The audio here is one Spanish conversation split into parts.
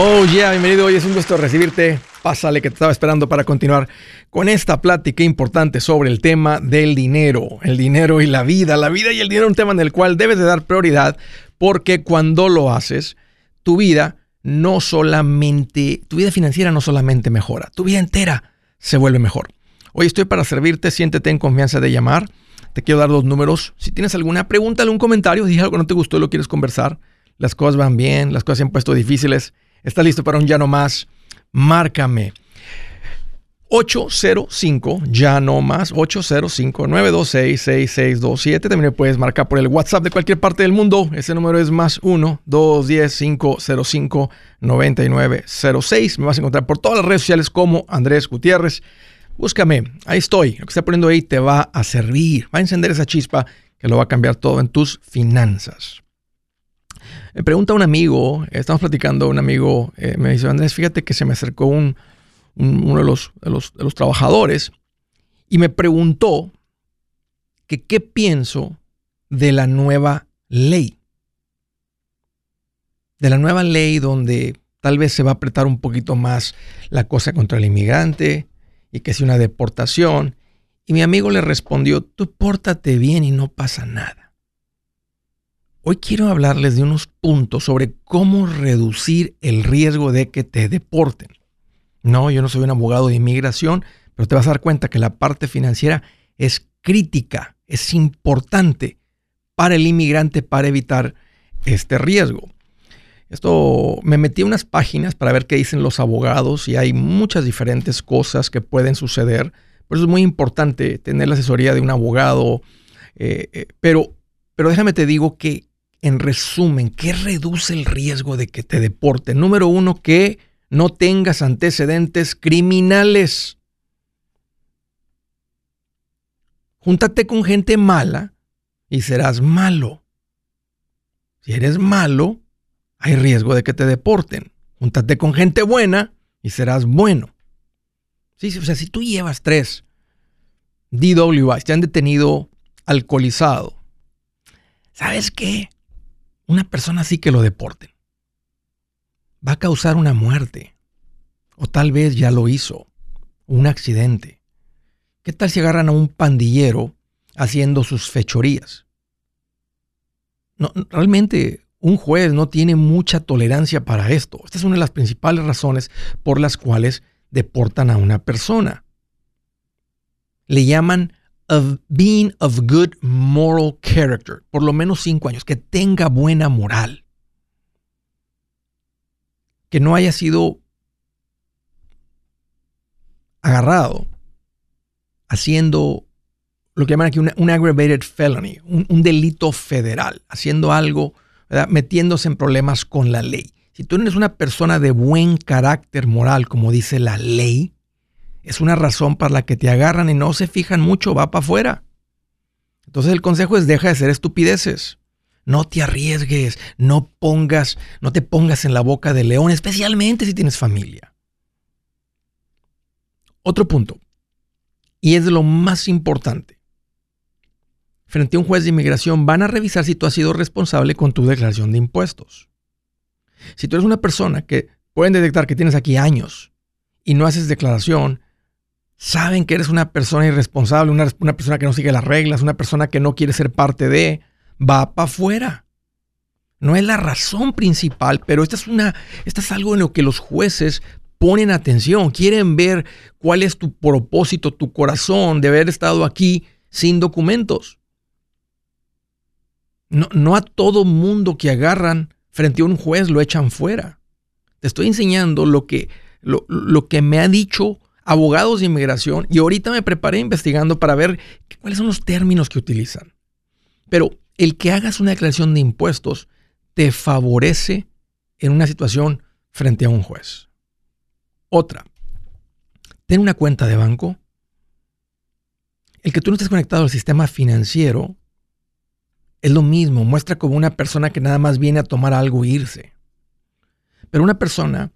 Oh, yeah, bienvenido. Hoy es un gusto recibirte. Pásale que te estaba esperando para continuar con esta plática importante sobre el tema del dinero. El dinero y la vida. La vida y el dinero es un tema en el cual debes de dar prioridad porque cuando lo haces, tu vida no solamente, tu vida financiera no solamente mejora, tu vida entera se vuelve mejor. Hoy estoy para servirte, siéntete en confianza de llamar. Te quiero dar dos números. Si tienes alguna pregunta, un comentario, dije algo no te gustó y lo quieres conversar. Las cosas van bien, las cosas se han puesto difíciles ¿Estás listo para un ya no más? Márcame. 805, ya no más, 805-926-6627. También puedes marcar por el WhatsApp de cualquier parte del mundo. Ese número es más 1-210-505-9906. Me vas a encontrar por todas las redes sociales como Andrés Gutiérrez. Búscame, ahí estoy. Lo que está poniendo ahí te va a servir. Va a encender esa chispa que lo va a cambiar todo en tus finanzas. Me pregunta un amigo, estamos platicando, un amigo eh, me dice, Andrés, fíjate que se me acercó un, uno de los, los, trabajadores y me preguntó que qué pienso de la nueva ley. De la nueva ley donde tal vez se va a apretar un poquito más la cosa contra el inmigrante y que es una deportación. Y mi amigo le respondió, tú pórtate bien y no pasa nada. Hoy quiero hablarles de unos puntos sobre cómo reducir el riesgo de que te deporten. No, yo no soy un abogado de inmigración, pero te vas a dar cuenta que la parte financiera es crítica, es importante para el inmigrante para evitar este riesgo. Esto me metí a unas páginas para ver qué dicen los abogados y hay muchas diferentes cosas que pueden suceder. Por eso es muy importante tener la asesoría de un abogado. Eh, eh, pero, pero déjame te digo que en resumen, ¿qué reduce el riesgo de que te deporten? Número uno, que no tengas antecedentes criminales. Júntate con gente mala y serás malo. Si eres malo, hay riesgo de que te deporten. Júntate con gente buena y serás bueno. Sí, o sea, si tú llevas tres DWIs, te han detenido alcoholizado, ¿sabes qué? Una persona así que lo deporten. Va a causar una muerte. O tal vez ya lo hizo. Un accidente. ¿Qué tal si agarran a un pandillero haciendo sus fechorías? No, realmente un juez no tiene mucha tolerancia para esto. Esta es una de las principales razones por las cuales deportan a una persona. Le llaman of being of good moral character, por lo menos cinco años, que tenga buena moral, que no haya sido agarrado haciendo lo que llaman aquí un, aggravated felony, un, delito federal, haciendo algo, metiéndose en problemas con la ley. Si tú eres una persona de buen carácter moral, como dice la ley, es una razón para la que te agarran y no se fijan mucho, va para afuera. Entonces el consejo es deja de hacer estupideces. No te arriesgues, no pongas, no te pongas en la boca del león, especialmente si tienes familia. Otro punto, y es lo más importante. Frente a un juez de inmigración van a revisar si tú has sido responsable con tu declaración de impuestos. Si tú eres una persona que pueden detectar que tienes aquí años y no haces declaración, saben que eres una persona irresponsable, una, persona que no sigue las reglas, una persona que no quiere ser parte de, va para afuera. No es la razón principal, pero esta es, una, esta es algo en lo que los jueces ponen atención, quieren ver cuál es tu propósito, tu corazón de haber estado aquí sin documentos. No, no a todo mundo que agarran frente a un juez lo echan fuera. Te estoy enseñando lo que, lo, lo que me ha dicho abogados de inmigración y ahorita me preparé investigando para ver cuáles son los términos que utilizan. Pero el que hagas una declaración de impuestos te favorece en una situación frente a un juez. Otra, ten una cuenta de banco. El que tú no estés conectado al sistema financiero es lo mismo, muestra como una persona que nada más viene a tomar algo e irse. Pero una persona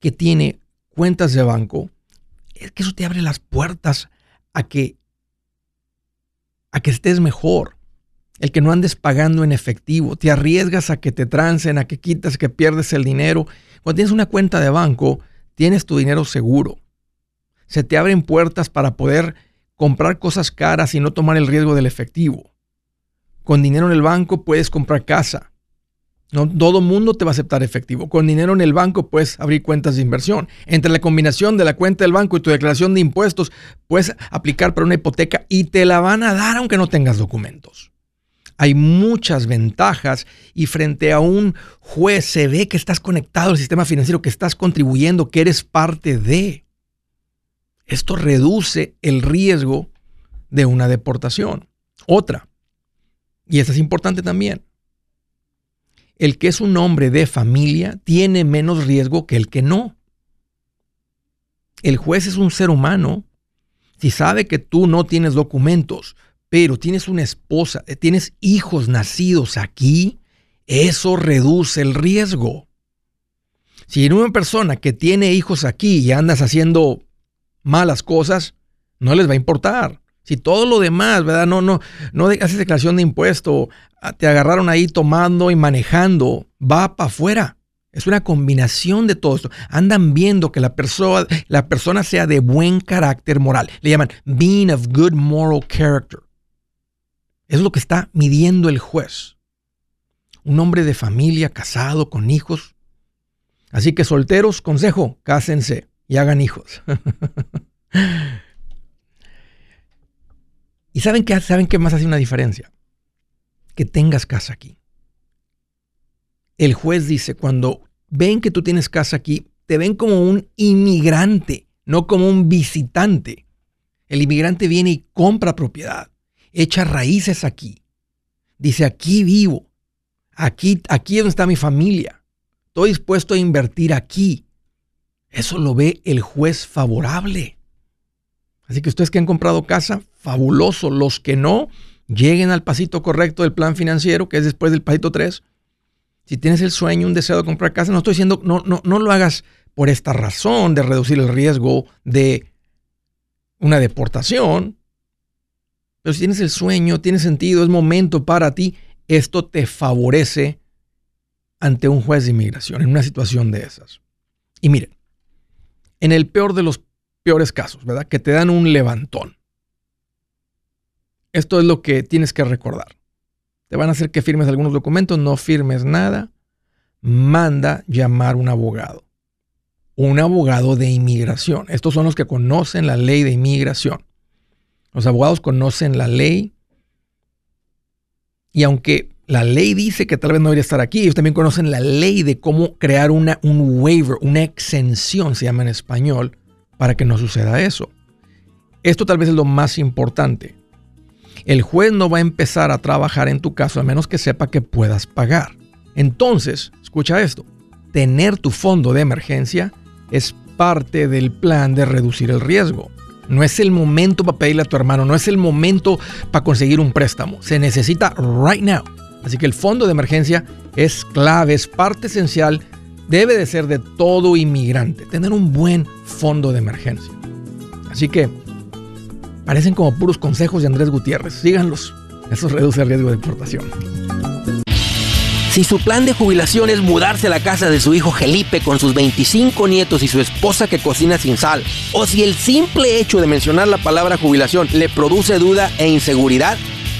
que tiene cuentas de banco es que eso te abre las puertas a que, a que estés mejor. el que no andes pagando en efectivo, te arriesgas a que te trancen, a que quitas, que pierdes el dinero. Cuando tienes una cuenta de banco, tienes tu dinero seguro. Se te abren puertas para poder comprar cosas caras y no tomar el riesgo del efectivo. Con dinero en el banco puedes comprar casa. No todo mundo te va a aceptar efectivo. Con dinero en el banco puedes abrir cuentas de inversión. Entre la combinación de la cuenta del banco y tu declaración de impuestos, puedes aplicar para una hipoteca y te la van a dar aunque no tengas documentos. Hay muchas ventajas y frente a un juez se ve que estás conectado al sistema financiero, que estás contribuyendo, que eres parte de. Esto reduce el riesgo de una deportación. Otra, y esta es importante también, el que es un hombre de familia tiene menos riesgo que el que no. El juez es un ser humano. Si sabe que tú no tienes documentos, pero tienes una esposa, eh, tienes hijos nacidos aquí, eso reduce el riesgo. Si una persona que tiene hijos aquí y andas haciendo malas cosas, no les va a importar. Si todo lo demás, ¿verdad? No, no, no haces declaración de impuesto, ah, te agarraron ahí tomando y manejando, va para afuera. Es una combinación de todo esto. Andan viendo que la persona, la persona sea de buen carácter moral. Le llaman being of good moral character. Es lo que está midiendo el juez. Un hombre de familia, casado, con hijos. Así que solteros, consejo, cásense y hagan hijos. ¿Y saben qué, saben qué más hace una diferencia? Que tengas casa aquí. El juez dice, cuando ven que tú tienes casa aquí, te ven como un inmigrante, no como un visitante. El inmigrante viene y compra propiedad, echa raíces aquí. Dice, aquí vivo, aquí, aquí es donde está mi familia. Estoy dispuesto a invertir aquí. Eso lo ve el juez favorable. Así que ustedes que han comprado casa, fabuloso. Los que no, lleguen al pasito correcto del plan financiero, que es después del pasito 3. Si tienes el sueño, un deseo de comprar casa, no estoy diciendo, no, no, no lo hagas por esta razón de reducir el riesgo de una deportación. Pero si tienes el sueño, tiene sentido, es momento para ti, esto te favorece ante un juez de inmigración en una situación de esas. Y miren, en el peor de los peores casos, ¿verdad? Que te dan un levantón. Esto es lo que tienes que recordar. Te van a hacer que firmes algunos documentos, no firmes nada. Manda llamar un abogado. Un abogado de inmigración. Estos son los que conocen la ley de inmigración. Los abogados conocen la ley. Y aunque la ley dice que tal vez no debería estar aquí, ellos también conocen la ley de cómo crear una, un waiver, una exención, se llama en español, para que no suceda eso. Esto tal vez es lo más importante. El juez no va a empezar a trabajar en tu caso a menos que sepa que puedas pagar. Entonces, escucha esto, tener tu fondo de emergencia es parte del plan de reducir el riesgo. No es el momento para pedirle a tu hermano, no es el momento para conseguir un préstamo. Se necesita right now. Así que el fondo de emergencia es clave, es parte esencial debe de ser de todo inmigrante, tener un buen fondo de emergencia. Así que parecen como puros consejos de Andrés Gutiérrez. Síganlos. Eso reduce el riesgo de deportación. Si su plan de jubilación es mudarse a la casa de su hijo Felipe con sus 25 nietos y su esposa que cocina sin sal, o si el simple hecho de mencionar la palabra jubilación le produce duda e inseguridad,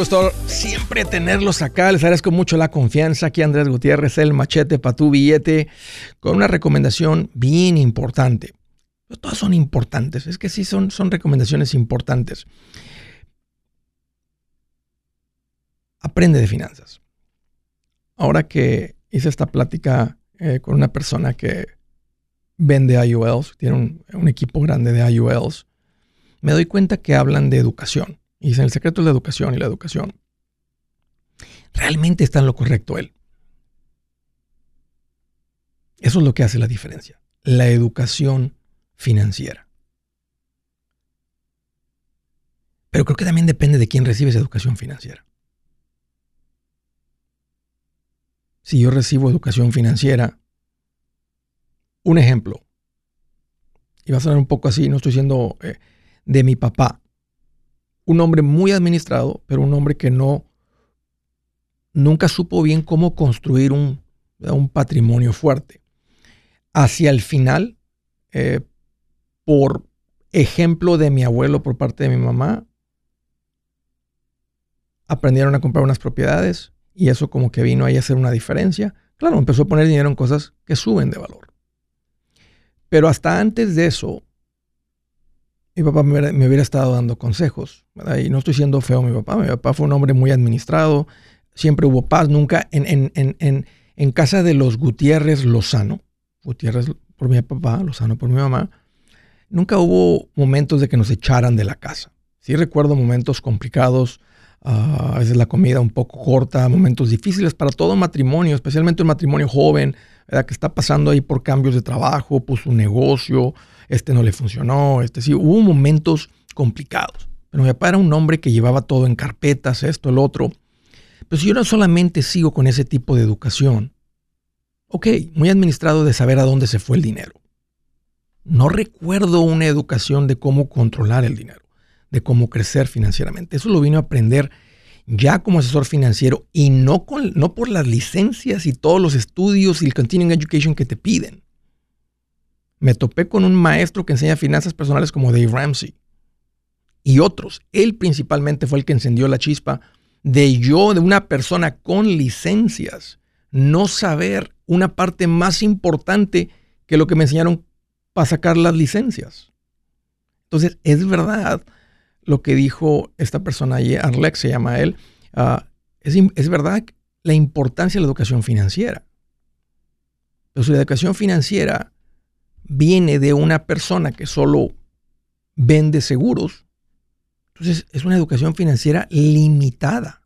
gusto siempre tenerlos acá. Les agradezco mucho la confianza. Aquí Andrés Gutiérrez, el machete para tu billete, con una recomendación bien importante. Todas son importantes. Es que sí son, son recomendaciones importantes. Aprende de finanzas. Ahora que hice esta plática eh, con una persona que vende IULs, tiene un, un equipo grande de IULs, me doy cuenta que hablan de educación y dicen, el secreto es la educación y la educación. Realmente está en lo correcto él. Eso es lo que hace la diferencia. La educación financiera. Pero creo que también depende de quién recibe esa educación financiera. Si yo recibo educación financiera, un ejemplo, y va a sonar un poco así, no estoy diciendo eh, de mi papá, un hombre muy administrado, pero un hombre que no, nunca supo bien cómo construir un, un patrimonio fuerte. Hacia el final, eh, por ejemplo de mi abuelo por parte de mi mamá, aprendieron a comprar unas propiedades y eso como que vino ahí a hacer una diferencia. Claro, empezó a poner dinero en cosas que suben de valor. Pero hasta antes de eso, mi papá me hubiera, estado dando consejos. Y no estoy siendo feo mi papá. Mi papá fue un hombre muy administrado. Siempre hubo paz. Nunca en, en, en, en casa de los Gutiérrez Lozano, Gutiérrez por mi papá, Lozano por mi mamá, nunca hubo momentos de que nos echaran de la casa. Sí recuerdo momentos complicados, ah, a veces la comida un poco corta, momentos difíciles para todo matrimonio, especialmente un matrimonio joven, ¿verdad? que está pasando ahí por cambios de trabajo, por su negocio, este no le funcionó, este sí, hubo momentos complicados. Pero mi papá era un hombre que llevaba todo en carpetas, esto, el otro. Pero si yo no solamente sigo con ese tipo de educación, ok, muy administrado de saber a dónde se fue el dinero. No recuerdo una educación de cómo controlar el dinero, de cómo crecer financieramente. Eso lo vino a aprender ya como asesor financiero y no, con, no por las licencias y todos los estudios y el continuing education que te piden me topé con un maestro que enseña finanzas personales como Dave Ramsey y otros. Él principalmente fue el que encendió la chispa de yo, de una persona con licencias, no saber una parte más importante que lo que me enseñaron para sacar las licencias. Entonces, es verdad lo que dijo esta persona Arlex se llama él, ah, es, es, verdad la importancia de la educación financiera. Pero la educación financiera viene de una persona que solo vende seguros, entonces es una educación financiera limitada.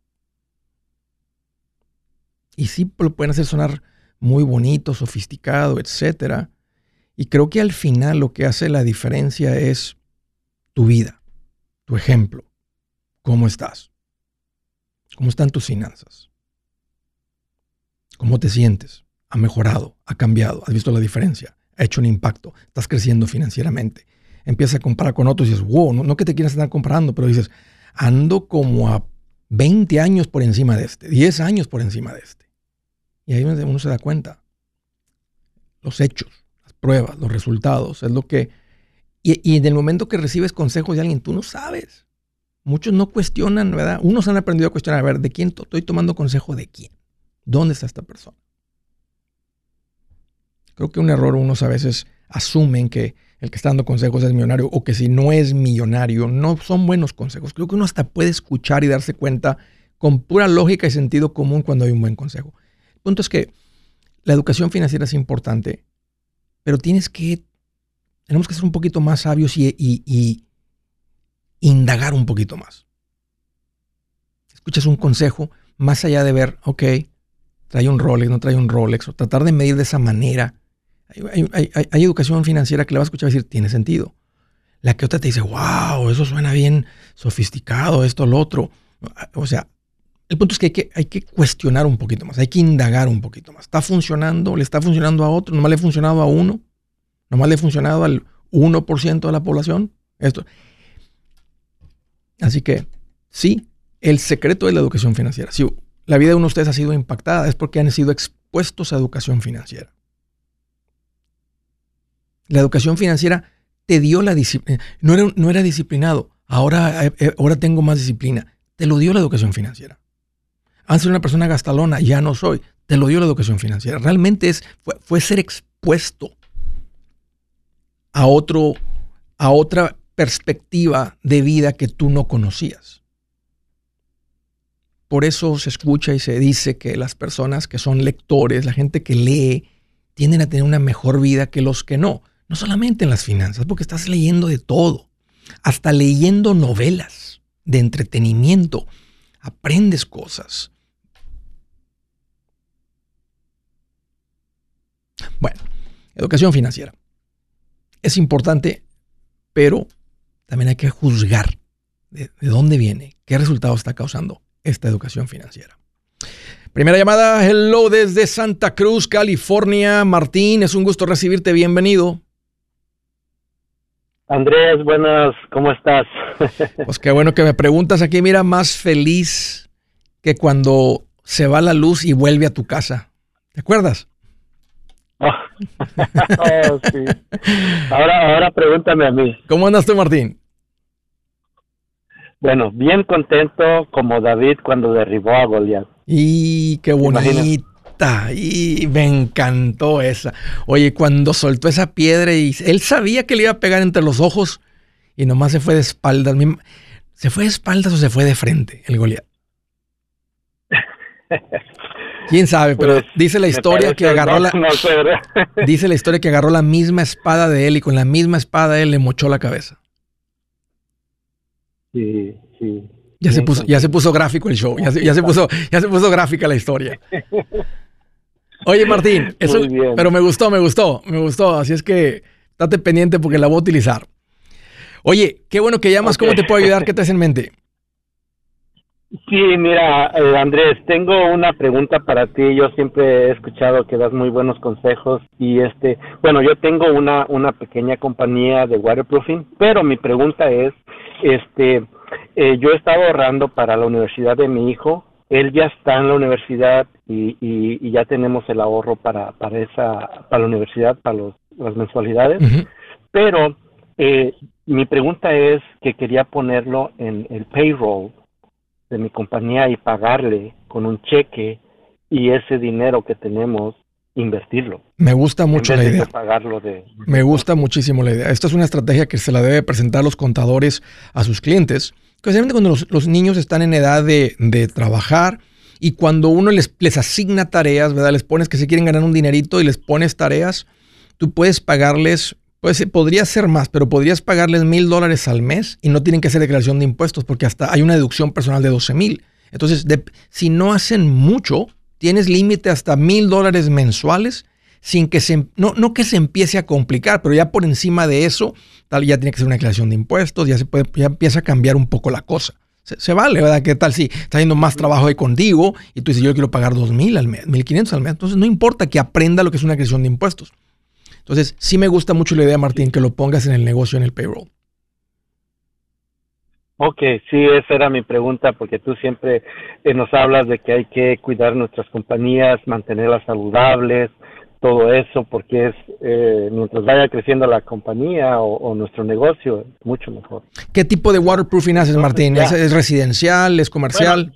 Y sí lo pueden hacer sonar muy bonito, sofisticado, etc. Y creo que al final lo que hace la diferencia es tu vida, tu ejemplo, cómo estás, cómo están tus finanzas, cómo te sientes, ha mejorado, ha cambiado, has visto la diferencia ha hecho un impacto, estás creciendo financieramente. Empiezas a comparar con otros y dices, wow, no, que te quieras estar comparando, pero dices, ando como a 20 años por encima de este, 10 años por encima de este. Y ahí uno se da cuenta. Los hechos, las pruebas, los resultados, es lo que... Y, y en el momento que recibes consejos de alguien, tú no sabes. Muchos no cuestionan, ¿verdad? Unos han aprendido a cuestionar, a ver, ¿de quién estoy tomando consejo de quién? ¿Dónde está esta persona? Creo que un error unos a veces asumen que el que está dando consejos es millonario o que si no es millonario no son buenos consejos. Creo que uno hasta puede escuchar y darse cuenta con pura lógica y sentido común cuando hay un buen consejo. El punto es que la educación financiera es importante, pero tienes que, tenemos que ser un poquito más sabios y, y indagar un poquito más. Escuchas un consejo más allá de ver, ok, trae un Rolex, no trae un Rolex, o tratar de medir de esa manera hay, educación financiera que le vas a escuchar decir, tiene sentido. La que otra te dice, wow, eso suena bien sofisticado, esto, lo otro. O sea, el punto es que hay, que hay que cuestionar un poquito más, hay que indagar un poquito más. ¿Está funcionando? ¿Le está funcionando a otro? ¿Nomás le ha funcionado a uno? ¿Nomás le ha funcionado al 1% de la población? Esto. Así que, sí, el secreto de la educación financiera. Si la vida de uno de ustedes ha sido impactada, es porque han sido expuestos a educación financiera. La educación financiera te dio la disciplina. No era, no era disciplinado. Ahora, eh, eh, ahora tengo más disciplina. Te lo dio la educación financiera. Antes era una persona gastalona, ya no soy. Te lo dio la educación financiera. Realmente es, fue, ser expuesto a, otro, a otra perspectiva de vida que tú no conocías. Por eso se escucha y se dice que las personas que son lectores, la gente que lee, tienden a tener una mejor vida que los que no. No solamente en las finanzas, porque estás leyendo de todo. Hasta leyendo novelas de entretenimiento. Aprendes cosas. Bueno, educación financiera. Es importante, pero también hay que juzgar de, dónde viene, qué resultado está causando esta educación financiera. Primera llamada, hello desde Santa Cruz, California. Martín, es un gusto recibirte, bienvenido. Andrés, buenas, ¿cómo estás? Pues qué bueno que me preguntas aquí, mira, más feliz que cuando se va la luz y vuelve a tu casa. ¿Te acuerdas? Oh, sí. Ahora, ahora pregúntame a mí. ¿Cómo andas tú, Martín? Bueno, bien contento como David cuando derribó a Goliat. Y qué bonito y me encantó esa. Oye, cuando soltó esa piedra y él sabía que le iba a pegar entre los ojos y nomás se fue de espaldas. ¿Se fue de espaldas o se fue de frente el Goliat? Quién sabe, pero pues, dice la historia que agarró la dice la historia que agarró la misma espada de él y con la misma espada él le mochó la cabeza. Sí, sí. Ya se puso, ya se puso gráfico el show, ya se, ya se puso, ya se puso gráfica la historia. Oye, Martín, eso, pero me gustó, me gustó, me gustó. Así es que estate pendiente porque la voy a utilizar. Oye, qué bueno que llamas. ¿Cómo te puedo ayudar? ¿Qué te hace en mente? Sí, mira, eh, Andrés, tengo una pregunta para ti. Yo siempre he escuchado que das muy buenos consejos y este, bueno, yo tengo una una pequeña compañía de waterproofing, pero mi pregunta es, este, eh, yo he estado ahorrando para la universidad de mi hijo él ya está en la universidad y, y, ya tenemos el ahorro para, para esa para la universidad para los, las mensualidades pero eh, mi pregunta es que quería ponerlo en el payroll de mi compañía y pagarle con un cheque y ese dinero que tenemos invertirlo. Me gusta mucho la idea. pagarlo de, Me gusta muchísimo la idea. Esta es una estrategia que se la debe presentar los contadores a sus clientes especialmente cuando los, niños están en edad de, trabajar y cuando uno les, les, asigna tareas, ¿verdad? Les pones que se quieren ganar un dinerito y les pones tareas, tú puedes pagarles, pues podría ser más, pero podrías pagarles mil dólares al mes y no tienen que hacer declaración de impuestos porque hasta hay una deducción personal de 12 mil. Entonces, si no hacen mucho, tienes límite hasta mil dólares mensuales sin que se, no, no que se empiece a complicar, pero ya por encima de eso, tal, ya tiene que ser una declaración de impuestos, ya se puede, ya empieza a cambiar un poco la cosa. Se, vale, ¿verdad? ¿Qué tal si está haciendo más trabajo ahí contigo y tú dices, yo quiero pagar dos mil al mes, 1.500 al mes? Entonces, no importa que aprenda lo que es una declaración de impuestos. Entonces, sí me gusta mucho la idea, Martín, que lo pongas en el negocio, en el payroll. Ok, sí, esa era mi pregunta, porque tú siempre eh, nos hablas de que hay que cuidar nuestras compañías, mantenerlas saludables, todo eso, porque es eh, mientras vaya creciendo la compañía o, nuestro negocio, mucho mejor. ¿Qué tipo de waterproofing haces, Martín? ¿Es, residencial? ¿Es comercial?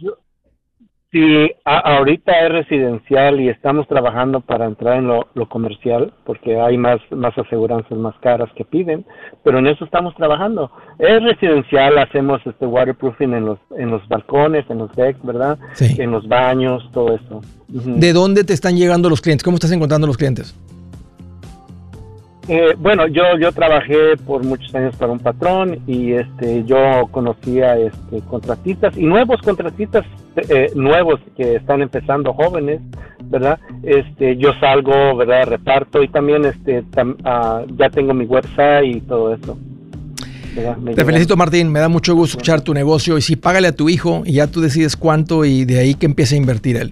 Sí, ahorita es residencial y estamos trabajando para entrar en lo, comercial porque hay más, más aseguranzas más caras que piden, pero en eso estamos trabajando. Es residencial, hacemos este waterproofing en los, en los balcones, en los decks, ¿verdad? Sí. En los baños, todo eso. ¿De dónde te están llegando los clientes? ¿Cómo estás encontrando los clientes? Eh, bueno, yo yo trabajé por muchos años para un patrón y este yo conocía este contratistas y nuevos contratistas eh, nuevos que están empezando jóvenes, ¿verdad? Este yo salgo, ¿verdad? Reparto y también este ah, ya tengo mi website y todo eso. Te felicito Martín, me da mucho gusto escuchar tu negocio y si págale a tu hijo y ya tú decides cuánto y de ahí que empiece a invertir él.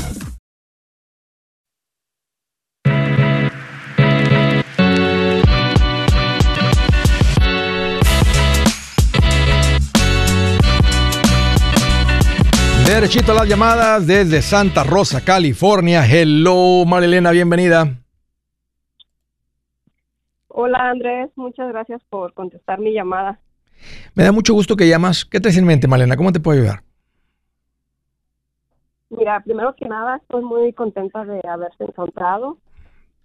Derechito las llamadas desde Santa Rosa, California. Hello, Marilena, bienvenida. Hola Andrés, muchas gracias por contestar mi llamada. Me da mucho gusto que llamas. ¿Qué te en mente, Malena? ¿Cómo te puedo ayudar? Mira, primero que nada, estoy muy contenta de haberte encontrado.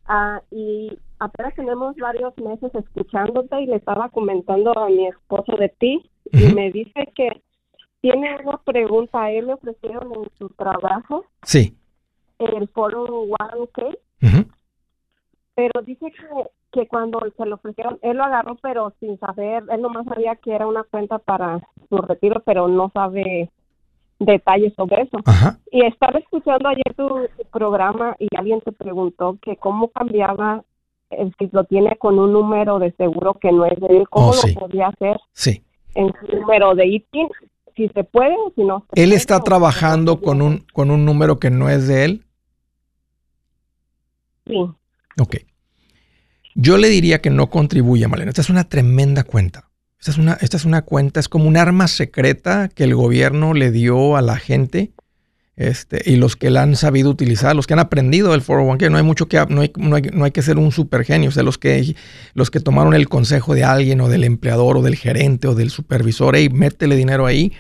Ah, y apenas tenemos varios meses escuchándote y le estaba comentando a mi esposo de ti y me dice que tiene una pregunta. A él le ofrecieron en su trabajo. Sí. El foro One K. Pero dice que, que cuando se lo ofrecieron, él lo agarró, pero sin saber, él nomás sabía que era una cuenta para su retiro, pero no sabe detalles sobre eso. Y estaba escuchando ayer tu, programa y alguien te preguntó que cómo cambiaba el si lo tiene con un número de seguro que no es de él, cómo oh, lo podía hacer sí. en su número de ITIN si se puede o si no. ¿Él está trabajando con un, con un número que no es de él? Sí. Ok. Yo le diría que no contribuya, Malena. Esta es una tremenda cuenta. Esta es una, esta es una cuenta, es como un arma secreta que el gobierno le dio a la gente este, y los que la han sabido utilizar, los que han aprendido del 401k, no hay mucho que, no hay, no hay, no hay que ser un super genio, o sea, los que, los que tomaron el consejo de alguien o del empleador o del gerente o del supervisor, hey, métele dinero ahí,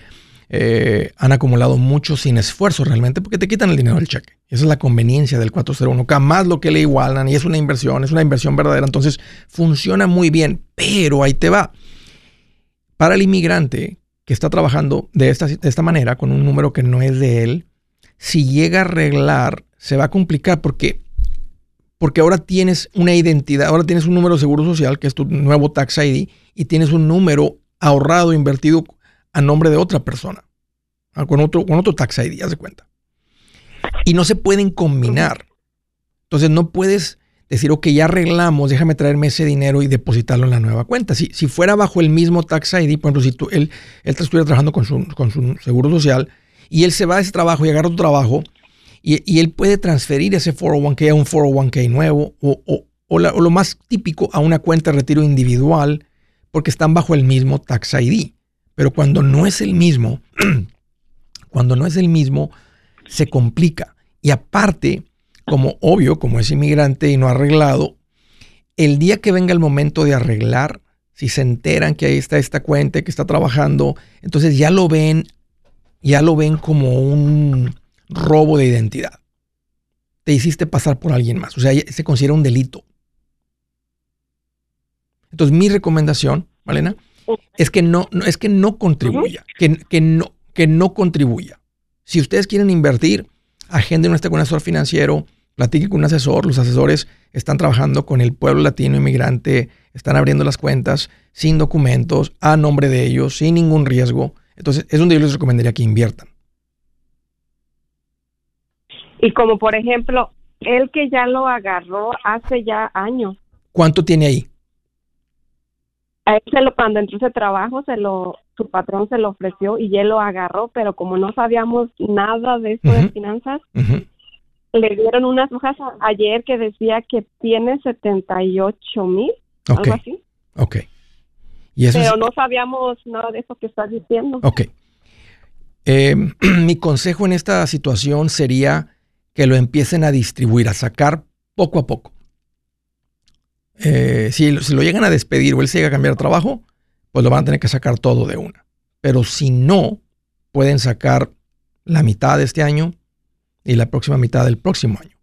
eh, han acumulado mucho sin esfuerzo realmente porque te quitan el dinero del cheque. Esa es la conveniencia del 401k, más lo que le igualan y es una inversión, es una inversión verdadera, entonces funciona muy bien, pero ahí te va. Para el inmigrante que está trabajando de esta, de esta manera, con un número que no es de él, si llega a arreglar, se va a complicar porque, porque ahora tienes una identidad, ahora tienes un número de seguro social, que es tu nuevo tax ID, y tienes un número ahorrado, invertido a nombre de otra persona, ah, con otro, con otro tax ID, haz de cuenta. Y no se pueden combinar. Entonces no puedes decir, ok, ya arreglamos, déjame traerme ese dinero y depositarlo en la nueva cuenta. Si, si fuera bajo el mismo tax ID, por ejemplo, si tú, él, estuviera trabajando con su, con su seguro social, y él se va a ese trabajo y agarra otro trabajo y, él puede transferir ese 401k a un 401k nuevo o, lo más típico a una cuenta de retiro individual porque están bajo el mismo tax ID. Pero cuando no es el mismo, cuando no es el mismo, se complica. Y aparte, como obvio, como es inmigrante y no arreglado, el día que venga el momento de arreglar, si se enteran que ahí está esta cuenta, que está trabajando, entonces ya lo ven, ya lo ven como un robo de identidad. Te hiciste pasar por alguien más, o sea, se considera un delito. Entonces, mi recomendación, Malena, es que no, es que no contribuya, que, que, no, que no contribuya. Si ustedes quieren invertir, agenden un con un asesor financiero, platique con un asesor. Los asesores están trabajando con el pueblo latino inmigrante, están abriendo las cuentas sin documentos, a nombre de ellos, sin ningún riesgo. Entonces, es donde yo les recomendaría que inviertan. Y como por ejemplo, el que ya lo agarró hace ya años. ¿Cuánto tiene ahí? A él se lo, cuando entró ese trabajo, se lo, su patrón se lo ofreció y él lo agarró, pero como no sabíamos nada de eso de finanzas, le dieron unas hojas ayer que decía que tiene 78 mil, algo así. Ok. ¿Y eso pero no sabíamos nada de eso que estás diciendo. Ok. Eh, mi consejo en esta situación sería que lo empiecen a distribuir, a sacar poco a poco. Eh, si, si, lo llegan a despedir o él se llega a cambiar de trabajo, pues lo van a tener que sacar todo de una. Pero si no, pueden sacar la mitad de este año y la próxima mitad del próximo año.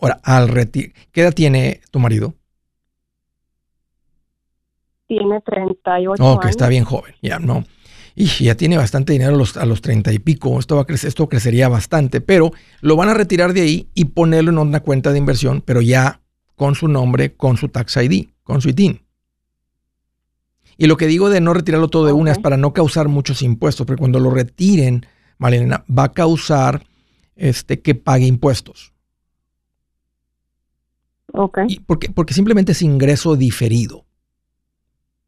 Ahora, al retiro, ¿qué edad tiene tu marido? Tiene 38 oh, que está bien joven, ya, ¿no? Y ya tiene bastante dinero a los, a los 30 y pico. Esto, va a crecer, esto crecería bastante, pero lo van a retirar de ahí y ponerlo en una cuenta de inversión, pero ya con su nombre, con su tax ID, con su ITIN. Y lo que digo de no retirarlo todo de una es para no causar muchos impuestos, porque cuando lo retiren, Malena, va a causar este, que pague impuestos. Ok. porque, porque simplemente es ingreso diferido.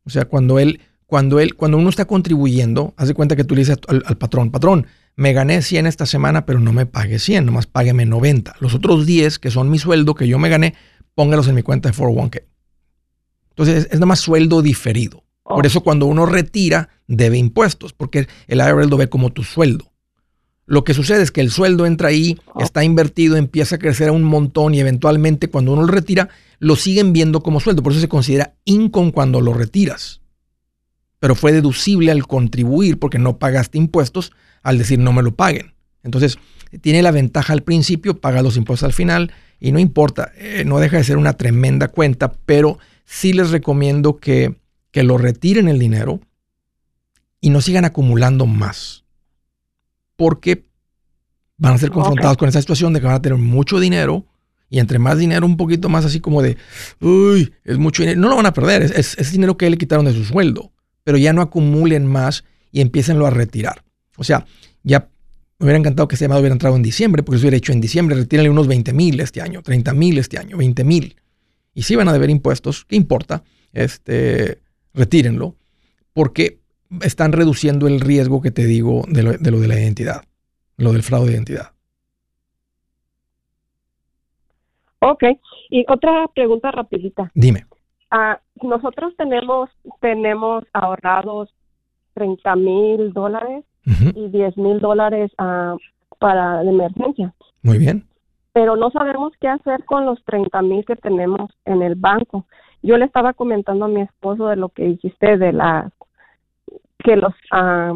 O sea, cuando él, cuando él, cuando uno está contribuyendo, hace cuenta que tú le dices al, al, patrón, patrón, me gané 100 esta semana, pero no me pague 100, nomás págueme 90. Los otros 10, que son mi sueldo que yo me gané, póngalos en mi cuenta de 401k. Entonces, es, es nada más sueldo diferido. Por eso cuando uno retira, debe impuestos, porque el IRS lo ve como tu sueldo. Lo que sucede es que el sueldo entra ahí, está invertido, empieza a crecer a un montón y eventualmente cuando uno lo retira, lo siguen viendo como sueldo. Por eso se considera income cuando lo retiras. Pero fue deducible al contribuir porque no pagaste impuestos al decir no me lo paguen. Entonces, tiene la ventaja al principio, paga los impuestos al final y no importa, eh, no deja de ser una tremenda cuenta, pero sí les recomiendo que que lo retiren el dinero y no sigan acumulando más. Porque van a ser confrontados con esa situación de que van a tener mucho dinero y entre más dinero, un poquito más así como de, uy, es mucho dinero. No lo van a perder, es, dinero que le quitaron de su sueldo, pero ya no acumulen más y empiecenlo a retirar. O sea, ya me hubiera encantado que ese llamado hubiera entrado en diciembre, porque se hubiera hecho en diciembre, retírenle unos 20 mil este año, 30 mil este año, 20 mil. Y si van a deber impuestos, ¿qué importa? Este, retírenlo, porque están reduciendo el riesgo que te digo de lo de, la identidad, lo del fraude de identidad. Ok, y otra pregunta rapidita. Dime. Ah, nosotros tenemos, tenemos ahorrados 30 mil dólares y 10 mil dólares uh, para la emergencia. Muy bien. Pero no sabemos qué hacer con los 30 mil que tenemos en el banco. Yo le estaba comentando a mi esposo de lo que dijiste de la que los ah,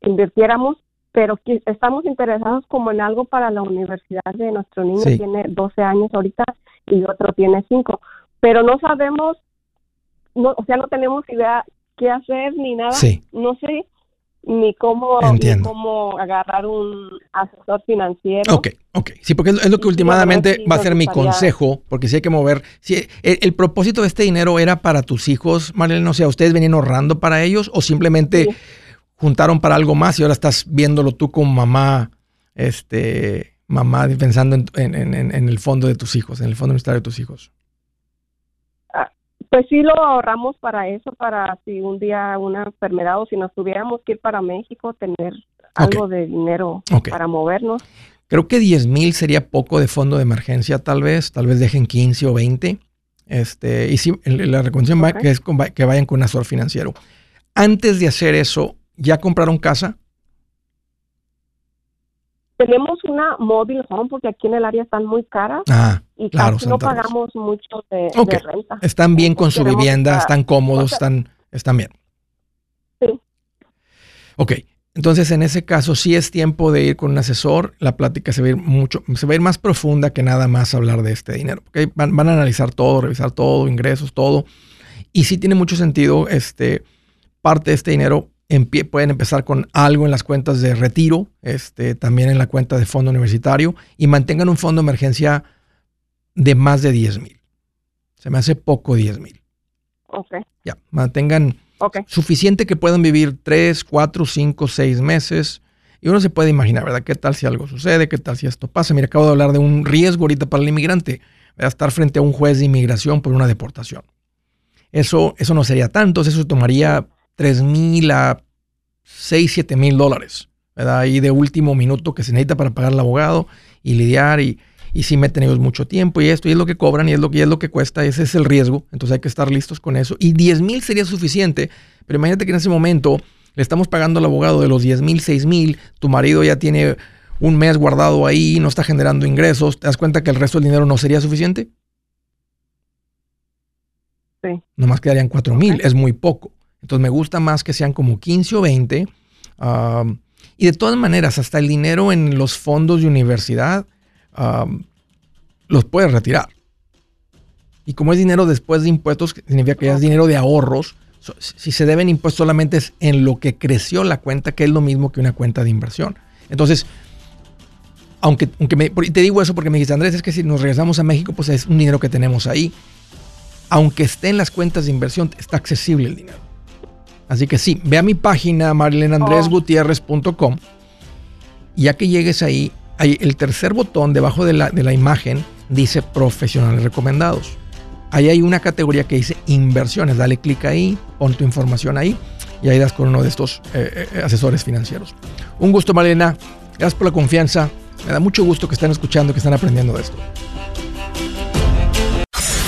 invirtiéramos, pero estamos interesados como en algo para la universidad de nuestro niño, tiene 12 años ahorita y otro tiene 5, pero no sabemos, no, o sea, no tenemos idea qué hacer ni nada, no sé ni cómo, cómo agarrar un asesor financiero. Ok, ok. Sí, porque es, lo que últimamente va a ser mi consejo, porque si hay que mover. Si el, propósito de este dinero era para tus hijos, Marilyn, o sea, ¿ustedes venían ahorrando para ellos o simplemente juntaron para algo más y ahora estás viéndolo tú como mamá, este, mamá pensando en, en el fondo de tus hijos, en el fondo de tus hijos? Pues sí lo ahorramos para eso, para si un día una enfermedad o si nos tuviéramos que ir para México, tener algo de dinero para movernos. Creo que 10 mil sería poco de fondo de emergencia, tal vez, tal vez dejen 15 o 20. Este, y sí, la recomendación va, que es que vayan con un asesor financiero. Antes de hacer eso, ¿ya compraron casa? Tenemos una móvil home porque aquí en el área están muy caras. Ah, y claro, no pagamos mucho de, renta. Están bien con su vivienda, están cómodos, están ¿Están bien? Sí. Ok, entonces en ese caso sí es tiempo de ir con un asesor. La plática se va a ir mucho, se va a ir más profunda que nada más hablar de este dinero. Okay? Van, van, a analizar todo, revisar todo, ingresos, todo. Y sí tiene mucho sentido, este, parte de este dinero pie, pueden empezar con algo en las cuentas de retiro, este, también en la cuenta de fondo universitario y mantengan un fondo de emergencia de más de 10 mil. Se me hace poco 10 mil. Ok. Ya, mantengan suficiente que puedan vivir 3, 4, 5, 6 meses. Y uno se puede imaginar, ¿verdad? ¿Qué tal si algo sucede? ¿Qué tal si esto pasa? Mira, acabo de hablar de un riesgo ahorita para el inmigrante. a estar frente a un juez de inmigración por una deportación. Eso, eso no sería tanto, eso tomaría 3 mil a 6, 7 mil dólares, ¿verdad? Ahí de último minuto que se necesita para pagar al abogado y lidiar y, y si meten ellos mucho tiempo y esto y es lo que cobran y es lo que es lo que cuesta, ese es el riesgo, entonces hay que estar listos con eso. Y 10 mil sería suficiente, pero imagínate que en ese momento le estamos pagando al abogado de los 10 mil, 6 mil, tu marido ya tiene un mes guardado ahí, no está generando ingresos, ¿te das cuenta que el resto del dinero no sería suficiente? Sí. Nomás quedarían 4 mil, es muy poco. Entonces me gusta más que sean como 15 o 20. y de todas maneras, hasta el dinero en los fondos de universidad los puedes retirar. Y como es dinero después de impuestos, significa que ya es dinero de ahorros. Si se deben impuestos solamente es en lo que creció la cuenta, que es lo mismo que una cuenta de inversión. Entonces, aunque, aunque te digo eso porque me dijiste, Andrés, es que si nos regresamos a México, pues es un dinero que tenemos ahí. Aunque esté en las cuentas de inversión, está accesible el dinero. Así que sí, ve a mi página marlenandresgutierrez.com. Ya que llegues ahí, hay el tercer botón debajo de la, imagen dice profesionales recomendados. Ahí hay una categoría que dice inversiones. Dale clic ahí, pon tu información ahí y ahí das con uno de estos eh, eh, asesores financieros. Un gusto, Marlena. Gracias por la confianza. Me da mucho gusto que estén escuchando, que están aprendiendo de esto.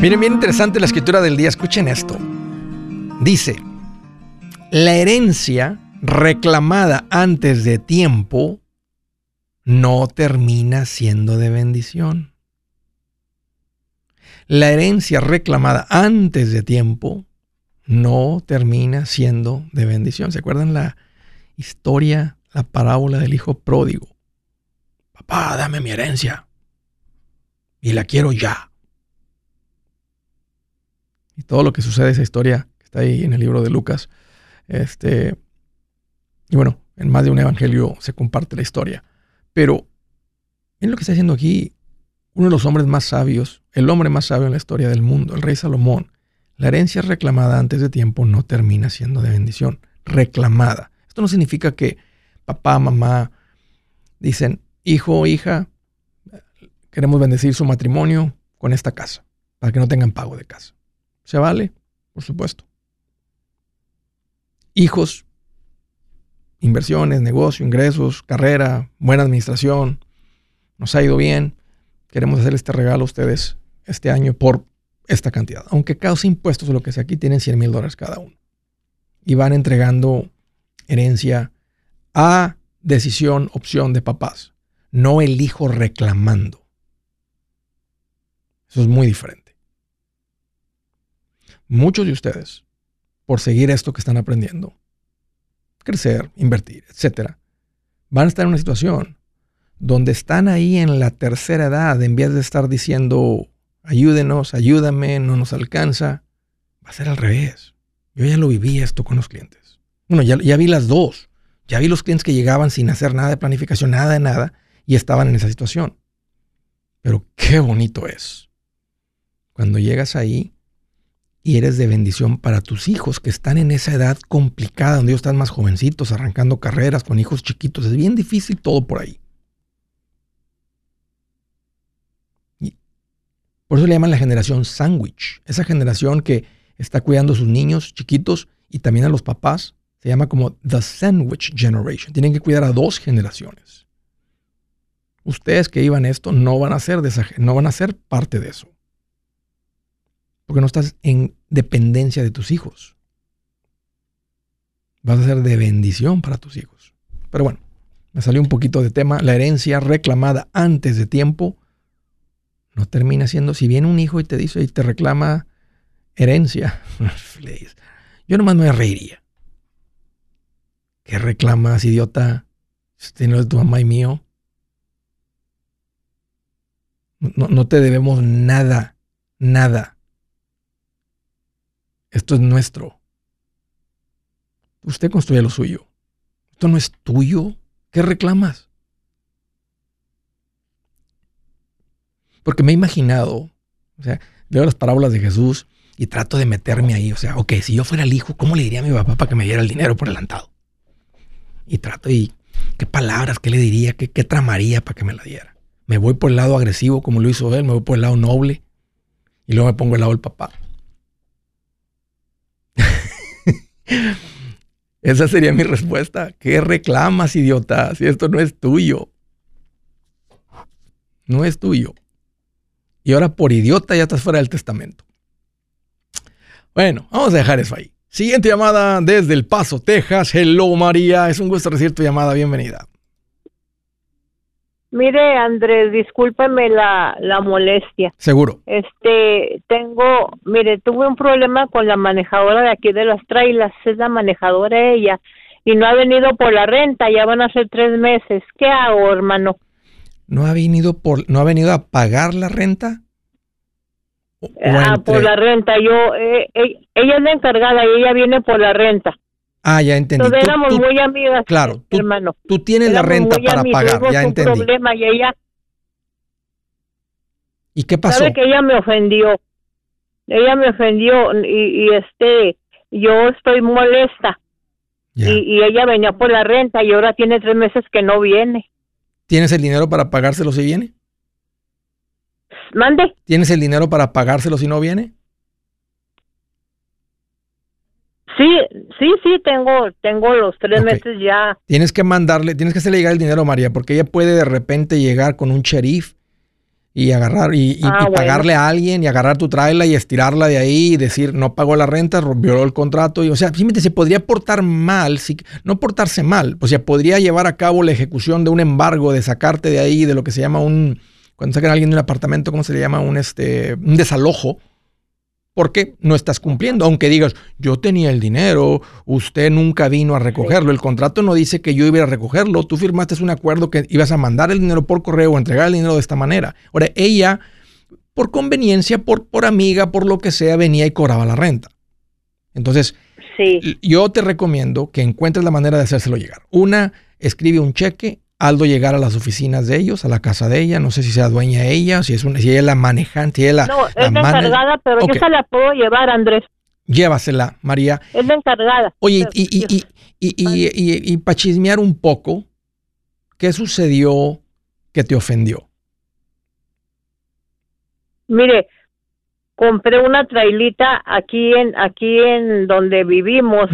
Miren, bien interesante la escritura del día. Escuchen esto. Dice, la herencia reclamada antes de tiempo no termina siendo de bendición. La herencia reclamada antes de tiempo no termina siendo de bendición. ¿Se acuerdan la historia, la parábola del hijo pródigo? Papá, dame mi herencia. Y la quiero ya y todo lo que sucede, esa historia que está ahí en el libro de Lucas. Este, y bueno, en más de un evangelio se comparte la historia. Pero, miren lo que está diciendo aquí uno de los hombres más sabios, el hombre más sabio en la historia del mundo, el rey Salomón. La herencia reclamada antes de tiempo no termina siendo de bendición. Reclamada. Esto no significa que papá, mamá dicen, hijo, hija, queremos bendecir su matrimonio con esta casa, para que no tengan pago de casa. Se vale, por supuesto. Hijos, inversiones, negocio, ingresos, carrera, buena administración. Nos ha ido bien. Queremos hacer este regalo a ustedes este año por esta cantidad. Aunque causa impuestos o lo que sea, aquí tienen 100 mil dólares cada uno. Y van entregando herencia a decisión, opción de papás. No el hijo reclamando. Eso es muy diferente. Muchos de ustedes, por seguir esto que están aprendiendo, crecer, invertir, etcétera, van a estar en una situación donde están ahí en la tercera edad, en vez de estar diciendo, ayúdenos, ayúdame, no nos alcanza, va a ser al revés. Yo ya lo viví esto con los clientes. Bueno, ya, ya vi las dos. Ya vi los clientes que llegaban sin hacer nada de planificación, nada de nada, y estaban en esa situación. Pero qué bonito es cuando llegas ahí y eres de bendición para tus hijos que están en esa edad complicada, donde ellos están más jovencitos, arrancando carreras con hijos chiquitos. Es bien difícil todo por ahí. por eso le llaman la generación sándwich. Esa generación que está cuidando a sus niños chiquitos y también a los papás. Se llama como The Sandwich Generation. Tienen que cuidar a dos generaciones. Ustedes que iban esto no van a ser de esa, no van a ser parte de eso. Porque no estás en dependencia de tus hijos. Vas a ser de bendición para tus hijos. Pero bueno, me salió un poquito de tema. La herencia reclamada antes de tiempo no termina siendo, si viene un hijo y te dice y te reclama herencia, yo nomás me reiría. ¿Qué reclamas, idiota? Este no es tu mamá y mío. No, no te debemos nada, nada. Esto es nuestro. Usted construye lo suyo. Esto no es tuyo. ¿Qué reclamas? Porque me he imaginado, o sea, leo las parábolas de Jesús y trato de meterme ahí. O sea, ok, si yo fuera el hijo, ¿cómo le diría a mi papá para que me diera el dinero por adelantado? Y trato y qué palabras, qué le diría, qué, qué tramaría para que me la diera. Me voy por el lado agresivo como lo hizo él, me voy por el lado noble y luego me pongo el lado del papá. Esa sería mi respuesta. ¿Qué reclamas, idiota? Si esto no es tuyo. No es tuyo. Y ahora por idiota ya estás fuera del testamento. Bueno, vamos a dejar eso ahí. Siguiente llamada desde El Paso, Texas. Hello María, es un gusto recibir tu llamada, bienvenida. Mire, Andrés, discúlpeme la, la molestia. Seguro. Este, tengo, mire, tuve un problema con la manejadora de aquí de las trailas, es la manejadora ella, y no ha venido por la renta, ya van a ser tres meses. ¿Qué hago, hermano? ¿No ha venido por, no ha venido a pagar la renta? Ah, por la renta. Yo, eh, eh, ella es la encargada y ella viene por la renta. Ah, ya entendí. Entonces éramos muy amigas, claro, tú, hermano. Tú tienes la renta para pagar, ya entendí. Problema y ella. ¿Y qué pasó? Sabe que ella me ofendió. Ella me ofendió y, este, yo estoy molesta. Y, y, ella venía por la renta y ahora tiene tres meses que no viene. ¿Tienes el dinero para pagárselo si viene? Mande. ¿Tienes el dinero para pagárselo si no viene? Sí, sí, sí, tengo, tengo los tres meses ya. Tienes que mandarle, tienes que hacerle llegar el dinero a María, porque ella puede de repente llegar con un sheriff y agarrar y, ah, pagarle a alguien y agarrar tu traila y estirarla de ahí y decir no pagó la renta, violó el contrato y o sea, simplemente se podría portar mal, si, no portarse mal, o sea, podría llevar a cabo la ejecución de un embargo de sacarte de ahí de lo que se llama un cuando sacan a alguien de un apartamento, ¿cómo se le llama? Un este un desalojo porque no estás cumpliendo. Aunque digas, yo tenía el dinero, usted nunca vino a recogerlo. El contrato no dice que yo iba a recogerlo. Tú firmaste un acuerdo que ibas a mandar el dinero por correo o entregar el dinero de esta manera. Ahora, ella, por conveniencia, por, por amiga, por lo que sea, venía y cobraba la renta. Entonces, yo te recomiendo que encuentres la manera de hacérselo llegar. Una, escribe un cheque Aldo llegar a las oficinas de ellos, a la casa de ella, no sé si sea dueña ella, si es una, si ella es la manejante, si ella No, es la encargada, pero yo se la puedo llevar, Andrés. Llévasela, María. Es la encargada. Oye, y, y, y, y, y, para chismear un poco, ¿qué sucedió que te ofendió? Mire, compré una trailita aquí en aquí en donde vivimos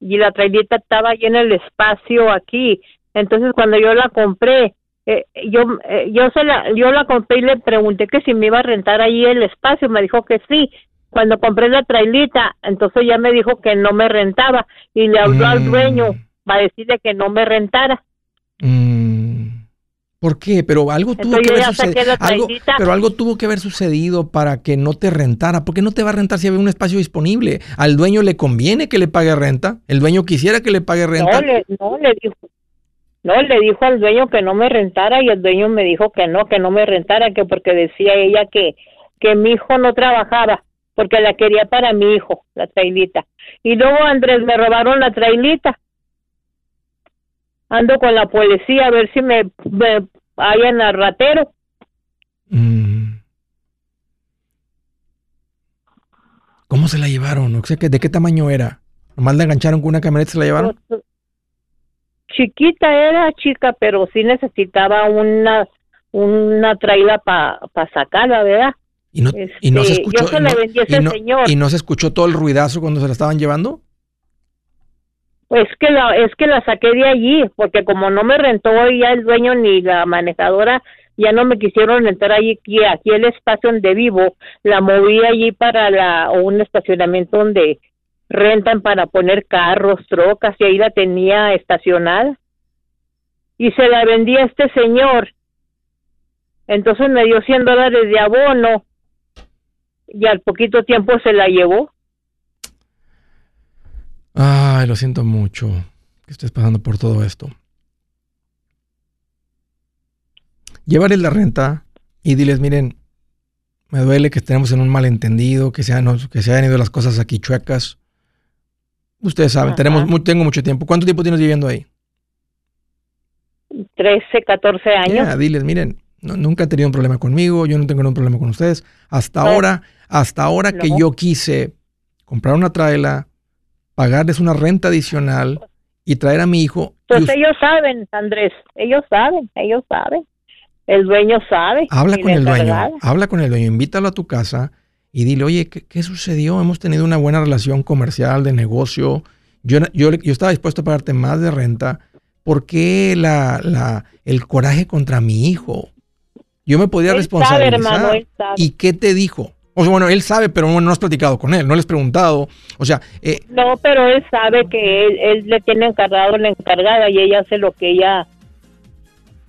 y la trailita estaba ahí en el espacio aquí entonces cuando yo la compré, eh, yo eh, yo se la yo la compré y le pregunté que si me iba a rentar ahí el espacio, me dijo que sí. Cuando compré la trailita, entonces ya me dijo que no me rentaba y le habló al dueño mm. para decirle que no me rentara. Mm. ¿Por qué? Pero algo tuvo que haber sucedido. pero algo tuvo que haber sucedido para que no te rentara. ¿Por qué no te va a rentar si hay un espacio disponible? Al dueño le conviene que le pague renta. El dueño quisiera que le pague renta. No, le, no, le dijo. No, le dijo al dueño que no me rentara y el dueño me dijo que no, que no me rentara, que porque decía ella que, que mi hijo no trabajaba, porque la quería para mi hijo, la trailita. Y luego Andrés me robaron la trailita ando con la policía a ver si me, me hayan al ratero. Mm. ¿Cómo se la llevaron? O sea, ¿de qué tamaño era? ¿Nomás la engancharon con una camioneta y se la llevaron? Chiquita era, chica, pero sí necesitaba una una traila para pa sacarla, ¿verdad? ¿Y no, ¿Y no se este, escuchó? Yo se la vendí a ese señor. ¿Y no se escuchó todo el ruidazo cuando se la estaban llevando? Pues que la, es que la saqué de allí, porque como no me rentó ya el dueño ni la manejadora, ya no me quisieron entrar allí, aquí, aquí el espacio donde vivo, la moví allí para la, un estacionamiento donde rentan para poner carros, trocas, y ahí la tenía estacionada. Y se la vendí a este señor. Entonces me dio 100 dólares de abono y al poquito tiempo se la llevó. Ay, lo siento mucho que estés pasando por todo esto. Llévales la renta y diles, miren, me duele que estemos en un malentendido, que se, hayan, que se hayan ido las cosas aquí chuecas. Ustedes saben, tenemos, tengo mucho tiempo. ¿Cuánto tiempo tienes viviendo ahí? 13, 14 años. diles, miren, nunca he tenido un problema conmigo, yo no tengo ningún problema con ustedes. Hasta ahora, hasta ahora que yo quise comprar una traila, pagarles una renta adicional y traer a mi hijo. Pues ellos saben, Andrés, ellos saben, ellos saben. El dueño sabe. Habla con el dueño, habla con el dueño, invítalo a tu casa y dile, oye, ¿qué, sucedió? Hemos tenido una buena relación comercial, de negocio. Yo, yo, yo estaba dispuesto a pagarte más de renta. ¿Por qué la, la, el coraje contra mi hijo? Yo me podía responsabilizar. ¿Y qué te dijo? O sea, bueno, él sabe, pero no has platicado con él, no le has preguntado. O sea... Eh, no, pero él sabe que él, le tiene encargado la encargada y ella hace lo que ella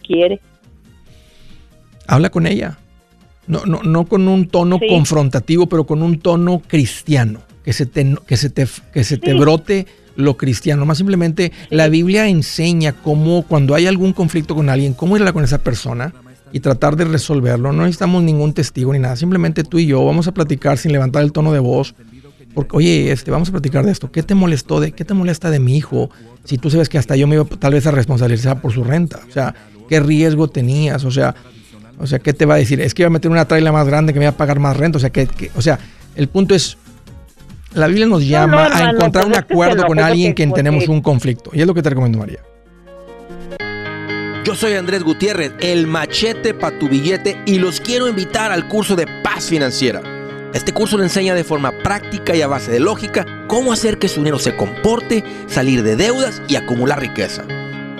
quiere. Habla con ella. No, no, no con un tono confrontativo, pero con un tono cristiano. Que se te, que se te, que se te brote lo cristiano. Más simplemente, la Biblia enseña cómo cuando hay algún conflicto con alguien, cómo irla con esa persona y tratar de resolverlo. No necesitamos ningún testigo ni nada. Simplemente tú y yo vamos a platicar sin levantar el tono de voz. Porque, oye, este, vamos a platicar de esto. ¿Qué te molestó de, qué te molesta de mi hijo? Si tú sabes que hasta yo me iba tal vez a responsabilizar por su renta. O sea, ¿qué riesgo tenías? O sea, o sea, ¿qué te va a decir? Es que iba a meter una traila más grande que me iba a pagar más renta. O sea, que, o sea, el punto es, la Biblia nos llama a encontrar un acuerdo con alguien que tenemos un conflicto. Y es lo que te recomiendo, María. Yo soy Andrés Gutiérrez, el machete para tu billete y los quiero invitar al curso de paz financiera. Este curso le enseña de forma práctica y a base de lógica cómo hacer que su dinero se comporte, salir de deudas y acumular riqueza.